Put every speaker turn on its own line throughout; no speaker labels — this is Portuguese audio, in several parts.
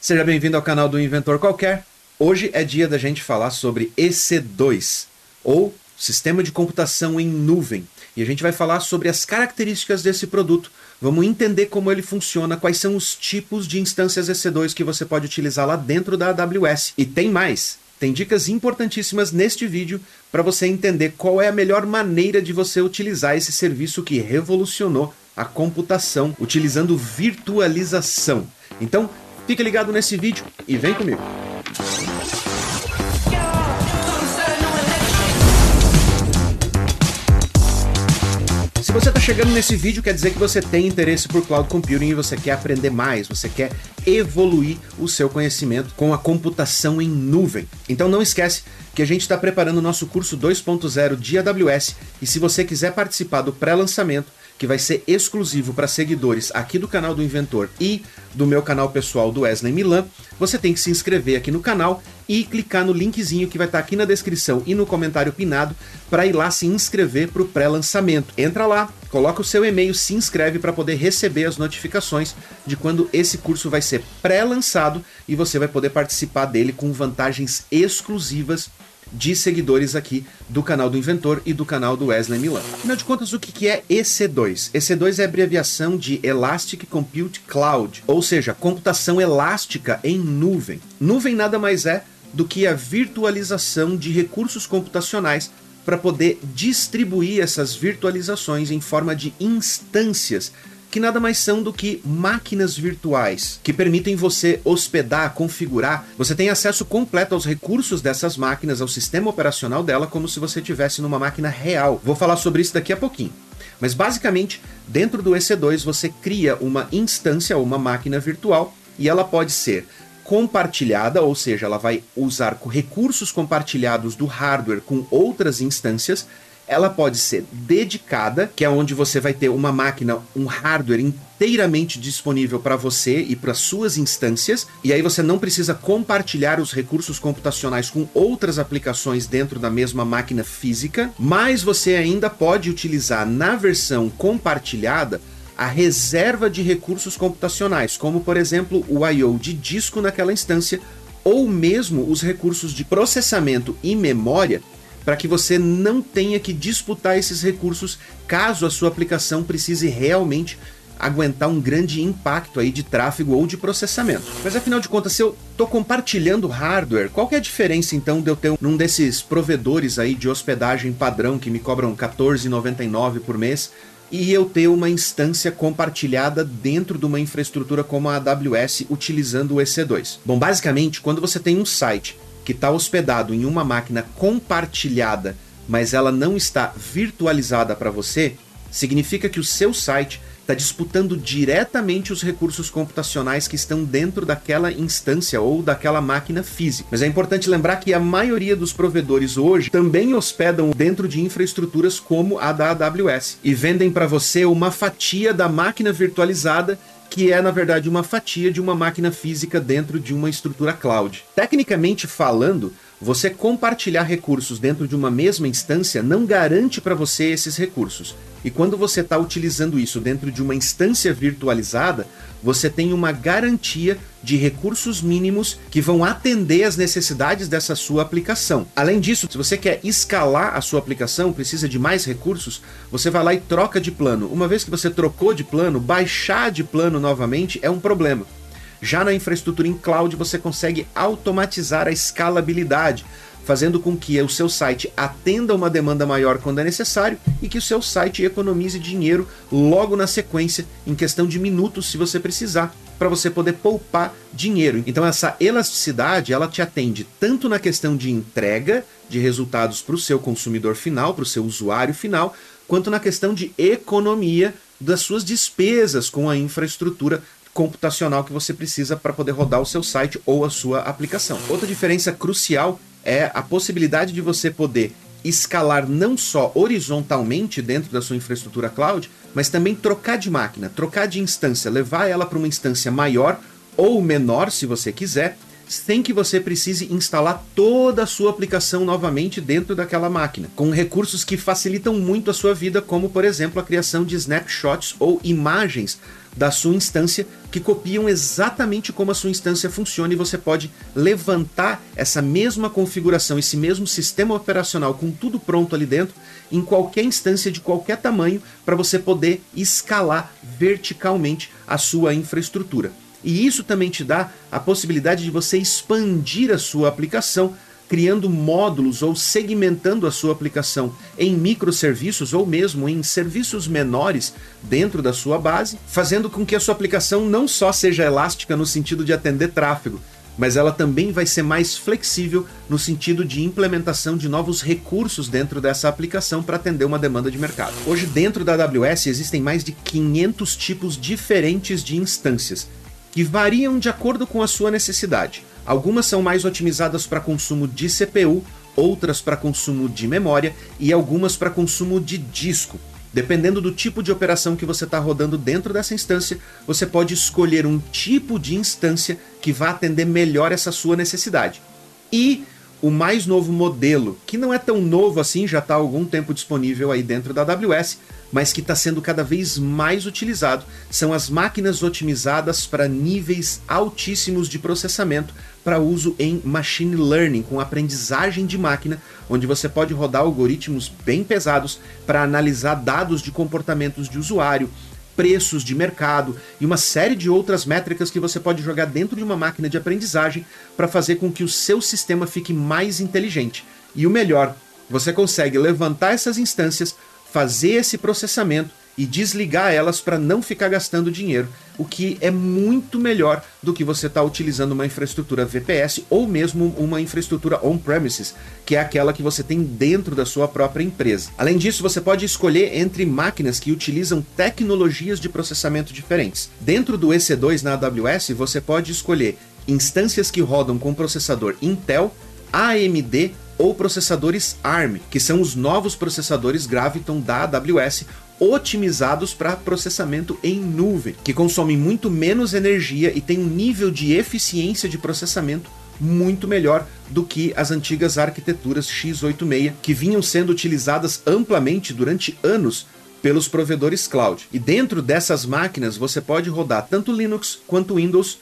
Seja bem-vindo ao canal do Inventor Qualquer. Hoje é dia da gente falar sobre EC2, ou Sistema de Computação em Nuvem. E a gente vai falar sobre as características desse produto. Vamos entender como ele funciona, quais são os tipos de instâncias EC2 que você pode utilizar lá dentro da AWS. E tem mais! Tem dicas importantíssimas neste vídeo para você entender qual é a melhor maneira de você utilizar esse serviço que revolucionou a computação utilizando virtualização. Então, Fica ligado nesse vídeo e vem comigo. Se você está chegando nesse vídeo, quer dizer que você tem interesse por cloud computing e você quer aprender mais, você quer evoluir o seu conhecimento com a computação em nuvem. Então não esquece que a gente está preparando o nosso curso 2.0 de AWS e se você quiser participar do pré-lançamento, que vai ser exclusivo para seguidores aqui do canal do Inventor e do meu canal pessoal do Wesley Milan, você tem que se inscrever aqui no canal e clicar no linkzinho que vai estar tá aqui na descrição e no comentário pinado para ir lá se inscrever para o pré-lançamento. Entra lá, coloca o seu e-mail, se inscreve para poder receber as notificações de quando esse curso vai ser pré-lançado e você vai poder participar dele com vantagens exclusivas de seguidores aqui do canal do Inventor e do canal do Wesley Milan. Afinal de contas, o que é EC2? EC2 é abreviação de Elastic Compute Cloud, ou seja, computação elástica em nuvem. Nuvem nada mais é do que a virtualização de recursos computacionais para poder distribuir essas virtualizações em forma de instâncias que nada mais são do que máquinas virtuais que permitem você hospedar, configurar. Você tem acesso completo aos recursos dessas máquinas, ao sistema operacional dela, como se você tivesse numa máquina real. Vou falar sobre isso daqui a pouquinho. Mas basicamente, dentro do EC2 você cria uma instância, uma máquina virtual, e ela pode ser compartilhada, ou seja, ela vai usar recursos compartilhados do hardware com outras instâncias ela pode ser dedicada, que é onde você vai ter uma máquina, um hardware inteiramente disponível para você e para suas instâncias, e aí você não precisa compartilhar os recursos computacionais com outras aplicações dentro da mesma máquina física, mas você ainda pode utilizar na versão compartilhada a reserva de recursos computacionais, como por exemplo o I/O de disco naquela instância, ou mesmo os recursos de processamento e memória para que você não tenha que disputar esses recursos caso a sua aplicação precise realmente aguentar um grande impacto aí de tráfego ou de processamento. Mas afinal de contas, se eu estou compartilhando hardware, qual que é a diferença então de eu ter um desses provedores aí de hospedagem padrão que me cobram R$14,99 por mês e eu ter uma instância compartilhada dentro de uma infraestrutura como a AWS utilizando o EC2? Bom, basicamente, quando você tem um site que está hospedado em uma máquina compartilhada, mas ela não está virtualizada para você, significa que o seu site está disputando diretamente os recursos computacionais que estão dentro daquela instância ou daquela máquina física. Mas é importante lembrar que a maioria dos provedores hoje também hospedam dentro de infraestruturas como a da AWS e vendem para você uma fatia da máquina virtualizada que é na verdade uma fatia de uma máquina física dentro de uma estrutura cloud. Tecnicamente falando, você compartilhar recursos dentro de uma mesma instância não garante para você esses recursos. E quando você está utilizando isso dentro de uma instância virtualizada, você tem uma garantia de recursos mínimos que vão atender às necessidades dessa sua aplicação. Além disso, se você quer escalar a sua aplicação, precisa de mais recursos, você vai lá e troca de plano. Uma vez que você trocou de plano, baixar de plano novamente é um problema. Já na infraestrutura em cloud, você consegue automatizar a escalabilidade fazendo com que o seu site atenda uma demanda maior quando é necessário e que o seu site economize dinheiro logo na sequência, em questão de minutos, se você precisar, para você poder poupar dinheiro. Então essa elasticidade, ela te atende tanto na questão de entrega de resultados para o seu consumidor final, para o seu usuário final, quanto na questão de economia das suas despesas com a infraestrutura computacional que você precisa para poder rodar o seu site ou a sua aplicação. Outra diferença crucial é a possibilidade de você poder escalar não só horizontalmente dentro da sua infraestrutura cloud, mas também trocar de máquina, trocar de instância, levar ela para uma instância maior ou menor, se você quiser, sem que você precise instalar toda a sua aplicação novamente dentro daquela máquina, com recursos que facilitam muito a sua vida, como por exemplo a criação de snapshots ou imagens da sua instância que copiam exatamente como a sua instância funciona e você pode levantar essa mesma configuração, esse mesmo sistema operacional com tudo pronto ali dentro em qualquer instância de qualquer tamanho para você poder escalar verticalmente a sua infraestrutura. E isso também te dá a possibilidade de você expandir a sua aplicação criando módulos ou segmentando a sua aplicação em microserviços ou mesmo em serviços menores dentro da sua base, fazendo com que a sua aplicação não só seja elástica no sentido de atender tráfego, mas ela também vai ser mais flexível no sentido de implementação de novos recursos dentro dessa aplicação para atender uma demanda de mercado. Hoje, dentro da AWS, existem mais de 500 tipos diferentes de instâncias, que variam de acordo com a sua necessidade. Algumas são mais otimizadas para consumo de CPU, outras para consumo de memória e algumas para consumo de disco. Dependendo do tipo de operação que você está rodando dentro dessa instância, você pode escolher um tipo de instância que vá atender melhor essa sua necessidade. E o mais novo modelo, que não é tão novo assim, já está há algum tempo disponível aí dentro da AWS, mas que está sendo cada vez mais utilizado, são as máquinas otimizadas para níveis altíssimos de processamento para uso em machine learning, com aprendizagem de máquina, onde você pode rodar algoritmos bem pesados para analisar dados de comportamentos de usuário, preços de mercado e uma série de outras métricas que você pode jogar dentro de uma máquina de aprendizagem para fazer com que o seu sistema fique mais inteligente. E o melhor, você consegue levantar essas instâncias, fazer esse processamento e desligar elas para não ficar gastando dinheiro, o que é muito melhor do que você estar tá utilizando uma infraestrutura VPS ou mesmo uma infraestrutura on-premises, que é aquela que você tem dentro da sua própria empresa. Além disso, você pode escolher entre máquinas que utilizam tecnologias de processamento diferentes. Dentro do EC2 na AWS, você pode escolher instâncias que rodam com processador Intel, AMD ou processadores ARM, que são os novos processadores Graviton da AWS otimizados para processamento em nuvem, que consomem muito menos energia e têm um nível de eficiência de processamento muito melhor do que as antigas arquiteturas x86 que vinham sendo utilizadas amplamente durante anos pelos provedores cloud. E dentro dessas máquinas você pode rodar tanto Linux quanto Windows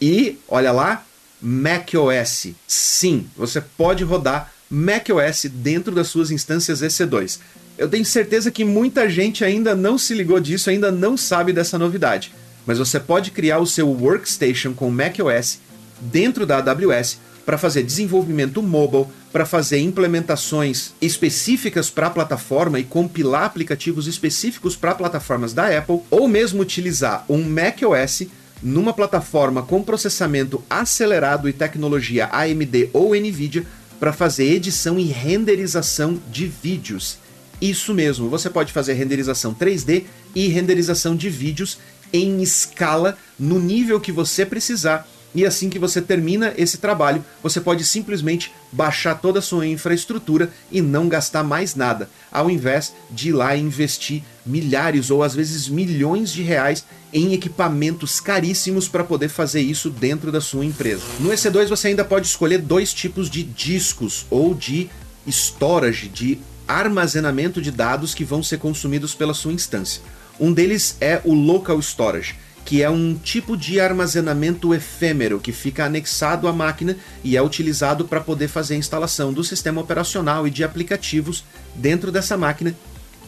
e, olha lá, macOS. Sim, você pode rodar macOS dentro das suas instâncias EC2. Eu tenho certeza que muita gente ainda não se ligou disso, ainda não sabe dessa novidade. Mas você pode criar o seu workstation com macOS dentro da AWS para fazer desenvolvimento mobile, para fazer implementações específicas para a plataforma e compilar aplicativos específicos para plataformas da Apple, ou mesmo utilizar um macOS numa plataforma com processamento acelerado e tecnologia AMD ou Nvidia para fazer edição e renderização de vídeos. Isso mesmo, você pode fazer renderização 3D e renderização de vídeos em escala no nível que você precisar. E assim que você termina esse trabalho, você pode simplesmente baixar toda a sua infraestrutura e não gastar mais nada, ao invés de ir lá investir milhares ou às vezes milhões de reais em equipamentos caríssimos para poder fazer isso dentro da sua empresa. No EC2 você ainda pode escolher dois tipos de discos ou de storage, de armazenamento de dados que vão ser consumidos pela sua instância. Um deles é o Local Storage, que é um tipo de armazenamento efêmero que fica anexado à máquina e é utilizado para poder fazer a instalação do sistema operacional e de aplicativos dentro dessa máquina,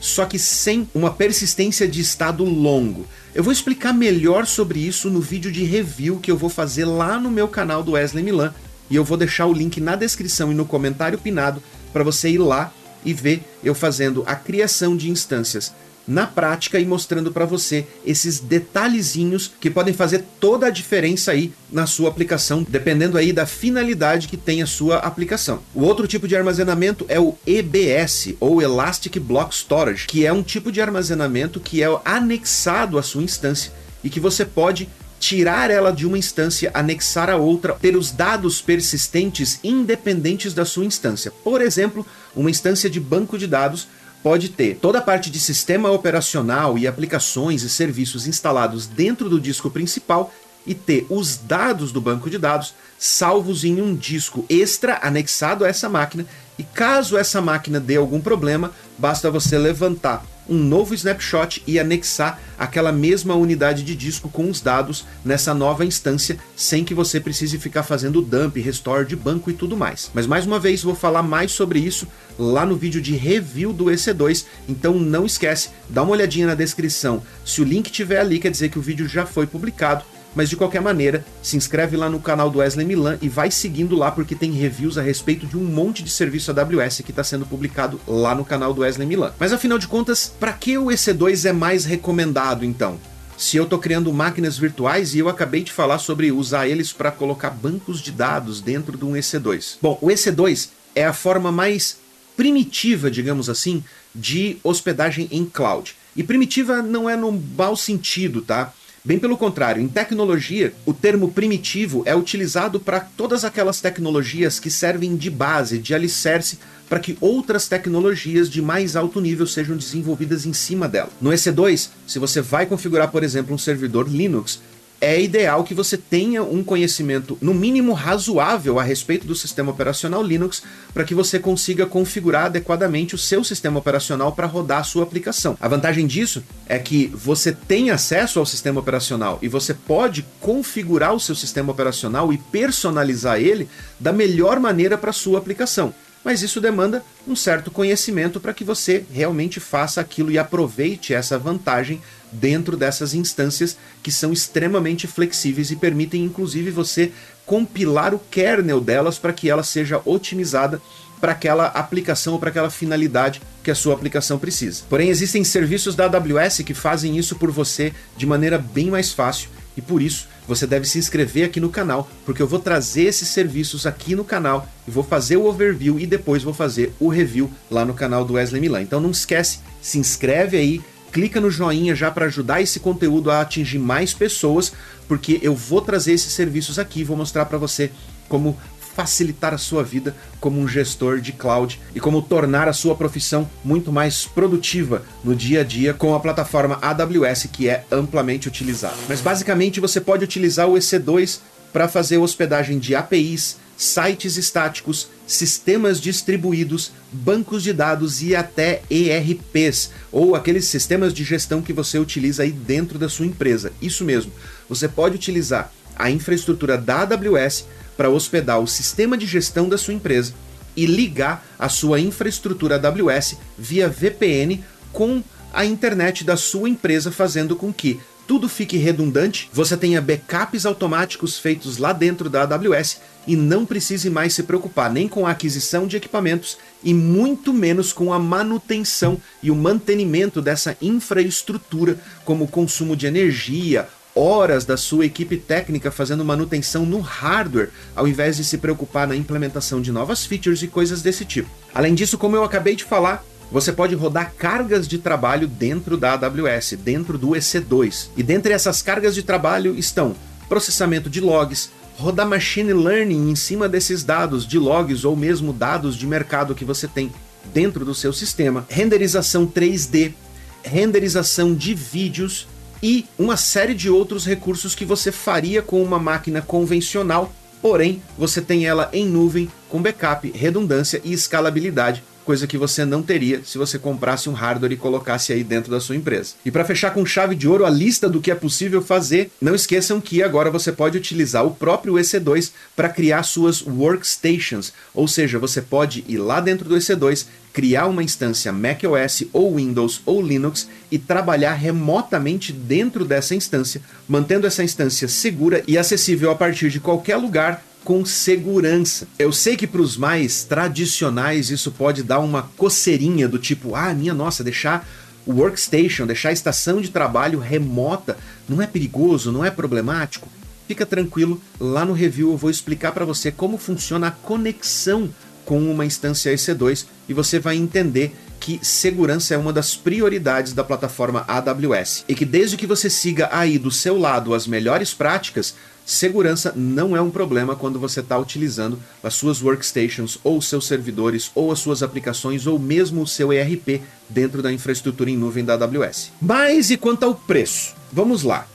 só que sem uma persistência de estado longo. Eu vou explicar melhor sobre isso no vídeo de review que eu vou fazer lá no meu canal do Wesley Milan e eu vou deixar o link na descrição e no comentário pinado para você ir lá e ver eu fazendo a criação de instâncias na prática e mostrando para você esses detalhezinhos que podem fazer toda a diferença aí na sua aplicação, dependendo aí da finalidade que tem a sua aplicação. O outro tipo de armazenamento é o EBS ou Elastic Block Storage, que é um tipo de armazenamento que é anexado à sua instância e que você pode tirar ela de uma instância, anexar a outra, ter os dados persistentes independentes da sua instância. Por exemplo, uma instância de banco de dados pode ter toda a parte de sistema operacional e aplicações e serviços instalados dentro do disco principal e ter os dados do banco de dados salvos em um disco extra anexado a essa máquina. E caso essa máquina dê algum problema, basta você levantar um novo snapshot e anexar aquela mesma unidade de disco com os dados nessa nova instância, sem que você precise ficar fazendo dump, restore de banco e tudo mais. Mas mais uma vez vou falar mais sobre isso lá no vídeo de review do EC2, então não esquece, dá uma olhadinha na descrição. Se o link tiver ali, quer dizer que o vídeo já foi publicado mas de qualquer maneira, se inscreve lá no canal do Wesley Milan e vai seguindo lá porque tem reviews a respeito de um monte de serviço AWS que está sendo publicado lá no canal do Wesley Milan. Mas afinal de contas, para que o EC2 é mais recomendado então? Se eu estou criando máquinas virtuais e eu acabei de falar sobre usar eles para colocar bancos de dados dentro de um EC2. Bom, o EC2 é a forma mais primitiva, digamos assim, de hospedagem em cloud. E primitiva não é no mau sentido, tá? Bem pelo contrário, em tecnologia, o termo primitivo é utilizado para todas aquelas tecnologias que servem de base, de alicerce para que outras tecnologias de mais alto nível sejam desenvolvidas em cima dela. No EC2, se você vai configurar, por exemplo, um servidor Linux, é ideal que você tenha um conhecimento, no mínimo razoável, a respeito do sistema operacional Linux, para que você consiga configurar adequadamente o seu sistema operacional para rodar a sua aplicação. A vantagem disso é que você tem acesso ao sistema operacional e você pode configurar o seu sistema operacional e personalizar ele da melhor maneira para a sua aplicação mas isso demanda um certo conhecimento para que você realmente faça aquilo e aproveite essa vantagem dentro dessas instâncias que são extremamente flexíveis e permitem inclusive você compilar o kernel delas para que ela seja otimizada para aquela aplicação ou para aquela finalidade que a sua aplicação precisa. Porém, existem serviços da AWS que fazem isso por você de maneira bem mais fácil e por isso você deve se inscrever aqui no canal, porque eu vou trazer esses serviços aqui no canal e vou fazer o overview e depois vou fazer o review lá no canal do Wesley Milan. Então não esquece, se inscreve aí, clica no joinha já para ajudar esse conteúdo a atingir mais pessoas, porque eu vou trazer esses serviços aqui vou mostrar para você como facilitar a sua vida como um gestor de cloud e como tornar a sua profissão muito mais produtiva no dia a dia com a plataforma AWS que é amplamente utilizada. Mas basicamente você pode utilizar o EC2 para fazer hospedagem de APIs, sites estáticos, sistemas distribuídos, bancos de dados e até ERPs, ou aqueles sistemas de gestão que você utiliza aí dentro da sua empresa. Isso mesmo, você pode utilizar a infraestrutura da AWS para hospedar o sistema de gestão da sua empresa e ligar a sua infraestrutura AWS via VPN com a internet da sua empresa, fazendo com que tudo fique redundante, você tenha backups automáticos feitos lá dentro da AWS e não precise mais se preocupar nem com a aquisição de equipamentos e muito menos com a manutenção e o mantenimento dessa infraestrutura, como o consumo de energia, horas da sua equipe técnica fazendo manutenção no hardware, ao invés de se preocupar na implementação de novas features e coisas desse tipo. Além disso, como eu acabei de falar, você pode rodar cargas de trabalho dentro da AWS, dentro do EC2. E dentre essas cargas de trabalho estão processamento de logs, rodar machine learning em cima desses dados de logs ou mesmo dados de mercado que você tem dentro do seu sistema, renderização 3D, renderização de vídeos e uma série de outros recursos que você faria com uma máquina convencional, porém você tem ela em nuvem com backup, redundância e escalabilidade coisa que você não teria se você comprasse um hardware e colocasse aí dentro da sua empresa. E para fechar com chave de ouro a lista do que é possível fazer, não esqueçam que agora você pode utilizar o próprio EC2 para criar suas workstations, ou seja, você pode ir lá dentro do EC2, criar uma instância macOS ou Windows ou Linux e trabalhar remotamente dentro dessa instância, mantendo essa instância segura e acessível a partir de qualquer lugar com segurança. Eu sei que para os mais tradicionais isso pode dar uma coceirinha do tipo, ah, minha nossa, deixar o workstation, deixar a estação de trabalho remota, não é perigoso, não é problemático? Fica tranquilo, lá no review eu vou explicar para você como funciona a conexão com uma instância EC2 e você vai entender que segurança é uma das prioridades da plataforma AWS e que desde que você siga aí do seu lado as melhores práticas, segurança não é um problema quando você está utilizando as suas workstations ou seus servidores ou as suas aplicações ou mesmo o seu ERP dentro da infraestrutura em nuvem da AWS. Mas e quanto ao preço? Vamos lá.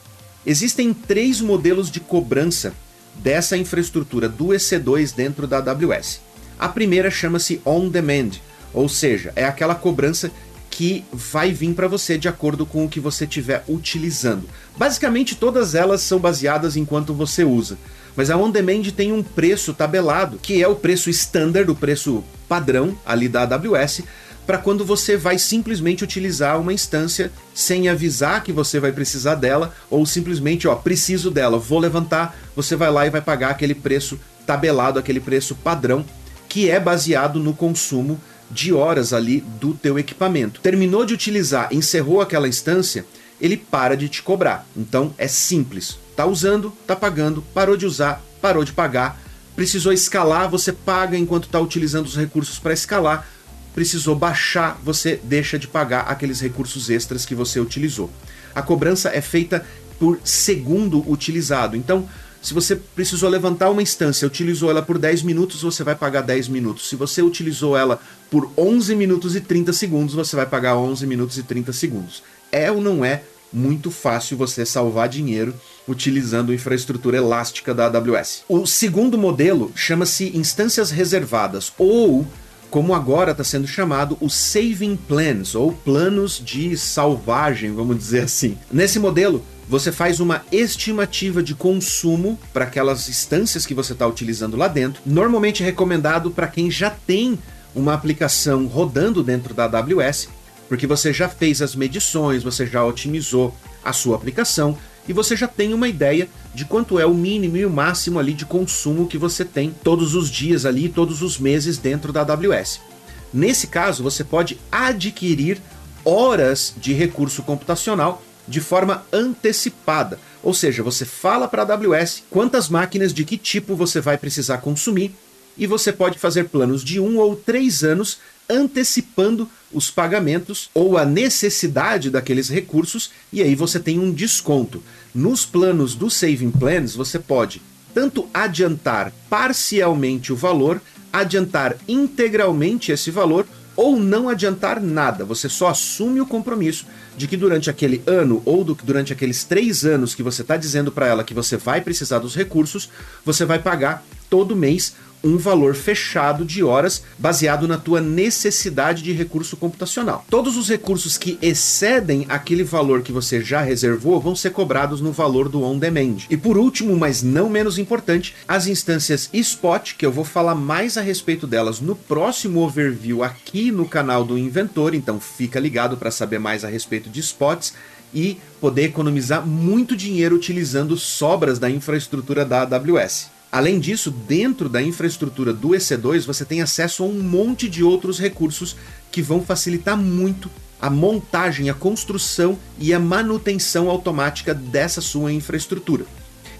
Existem três modelos de cobrança dessa infraestrutura do EC2 dentro da AWS. A primeira chama-se On Demand, ou seja, é aquela cobrança que vai vir para você de acordo com o que você estiver utilizando. Basicamente, todas elas são baseadas em quanto você usa. Mas a On Demand tem um preço tabelado, que é o preço standard, o preço padrão ali da AWS, para quando você vai simplesmente utilizar uma instância sem avisar que você vai precisar dela, ou simplesmente, ó, preciso dela, vou levantar, você vai lá e vai pagar aquele preço tabelado, aquele preço padrão, que é baseado no consumo de horas ali do teu equipamento. Terminou de utilizar, encerrou aquela instância, ele para de te cobrar. Então é simples. Tá usando, tá pagando, parou de usar, parou de pagar. Precisou escalar, você paga enquanto está utilizando os recursos para escalar precisou baixar, você deixa de pagar aqueles recursos extras que você utilizou. A cobrança é feita por segundo utilizado. Então, se você precisou levantar uma instância, utilizou ela por 10 minutos, você vai pagar 10 minutos. Se você utilizou ela por 11 minutos e 30 segundos, você vai pagar 11 minutos e 30 segundos. É ou não é muito fácil você salvar dinheiro utilizando infraestrutura elástica da AWS? O segundo modelo chama-se instâncias reservadas ou como agora está sendo chamado o Saving Plans, ou planos de salvagem, vamos dizer assim. Nesse modelo, você faz uma estimativa de consumo para aquelas instâncias que você está utilizando lá dentro, normalmente recomendado para quem já tem uma aplicação rodando dentro da AWS, porque você já fez as medições, você já otimizou a sua aplicação e você já tem uma ideia de quanto é o mínimo e o máximo ali de consumo que você tem todos os dias ali, todos os meses dentro da AWS. Nesse caso, você pode adquirir horas de recurso computacional de forma antecipada. Ou seja, você fala para a AWS quantas máquinas de que tipo você vai precisar consumir e você pode fazer planos de um ou três anos antecipando os pagamentos ou a necessidade daqueles recursos e aí você tem um desconto. Nos planos do Saving Plans, você pode tanto adiantar parcialmente o valor, adiantar integralmente esse valor ou não adiantar nada. Você só assume o compromisso de que durante aquele ano ou do, durante aqueles três anos que você está dizendo para ela que você vai precisar dos recursos, você vai pagar todo mês um valor fechado de horas baseado na tua necessidade de recurso computacional. Todos os recursos que excedem aquele valor que você já reservou vão ser cobrados no valor do on demand. E por último, mas não menos importante, as instâncias Spot, que eu vou falar mais a respeito delas no próximo overview aqui no canal do Inventor, então fica ligado para saber mais a respeito de spots e poder economizar muito dinheiro utilizando sobras da infraestrutura da AWS. Além disso, dentro da infraestrutura do EC2 você tem acesso a um monte de outros recursos que vão facilitar muito a montagem, a construção e a manutenção automática dessa sua infraestrutura.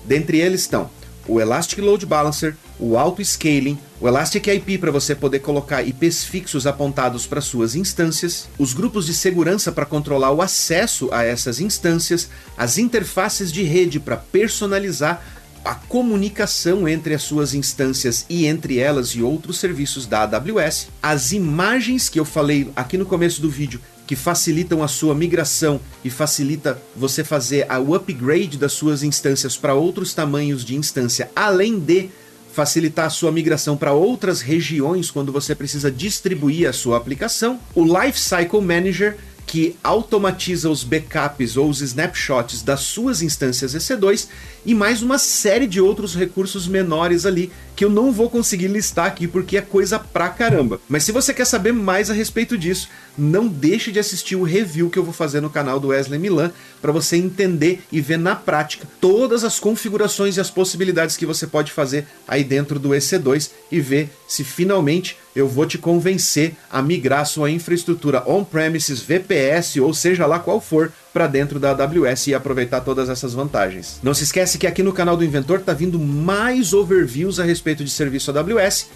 Dentre eles estão o Elastic Load Balancer, o Auto Scaling, o Elastic IP para você poder colocar IPs fixos apontados para suas instâncias, os grupos de segurança para controlar o acesso a essas instâncias, as interfaces de rede para personalizar a comunicação entre as suas instâncias e entre elas e outros serviços da AWS, as imagens que eu falei aqui no começo do vídeo que facilitam a sua migração e facilita você fazer o upgrade das suas instâncias para outros tamanhos de instância, além de facilitar a sua migração para outras regiões quando você precisa distribuir a sua aplicação. O Lifecycle Manager que automatiza os backups ou os snapshots das suas instâncias EC2 e mais uma série de outros recursos menores ali que eu não vou conseguir listar aqui porque é coisa pra caramba. Mas se você quer saber mais a respeito disso, não deixe de assistir o review que eu vou fazer no canal do Wesley Milan para você entender e ver na prática todas as configurações e as possibilidades que você pode fazer aí dentro do EC2 e ver se finalmente eu vou te convencer a migrar sua infraestrutura on-premises, VPS ou seja lá qual for para dentro da AWS e aproveitar todas essas vantagens. Não se esquece que aqui no canal do Inventor tá vindo mais overviews a respeito de serviço AWS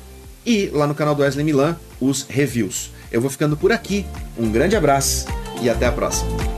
e lá no canal do Wesley Milan os reviews. Eu vou ficando por aqui. Um grande abraço e até a próxima.